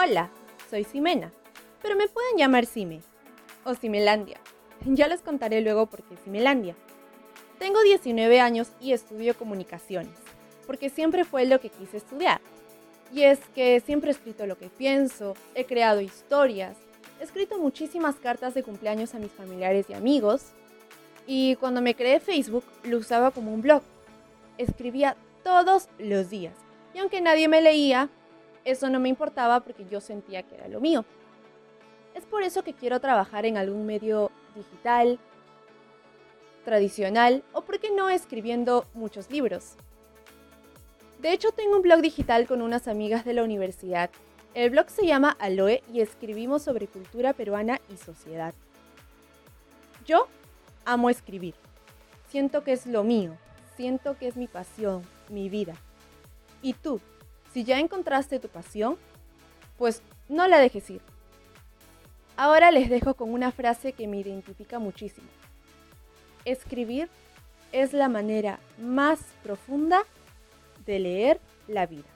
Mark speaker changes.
Speaker 1: Hola, soy Simena, pero me pueden llamar Sime o Simelandia. Ya les contaré luego por qué Simelandia. Tengo 19 años y estudio comunicaciones, porque siempre fue lo que quise estudiar. Y es que siempre he escrito lo que pienso, he creado historias, he escrito muchísimas cartas de cumpleaños a mis familiares y amigos, y cuando me creé Facebook lo usaba como un blog. Escribía todos los días, y aunque nadie me leía, eso no me importaba porque yo sentía que era lo mío. Es por eso que quiero trabajar en algún medio digital, tradicional o, por qué no, escribiendo muchos libros. De hecho, tengo un blog digital con unas amigas de la universidad. El blog se llama Aloe y escribimos sobre cultura peruana y sociedad. Yo amo escribir. Siento que es lo mío. Siento que es mi pasión, mi vida. ¿Y tú? Si ya encontraste tu pasión, pues no la dejes ir. Ahora les dejo con una frase que me identifica muchísimo. Escribir es la manera más profunda de leer la vida.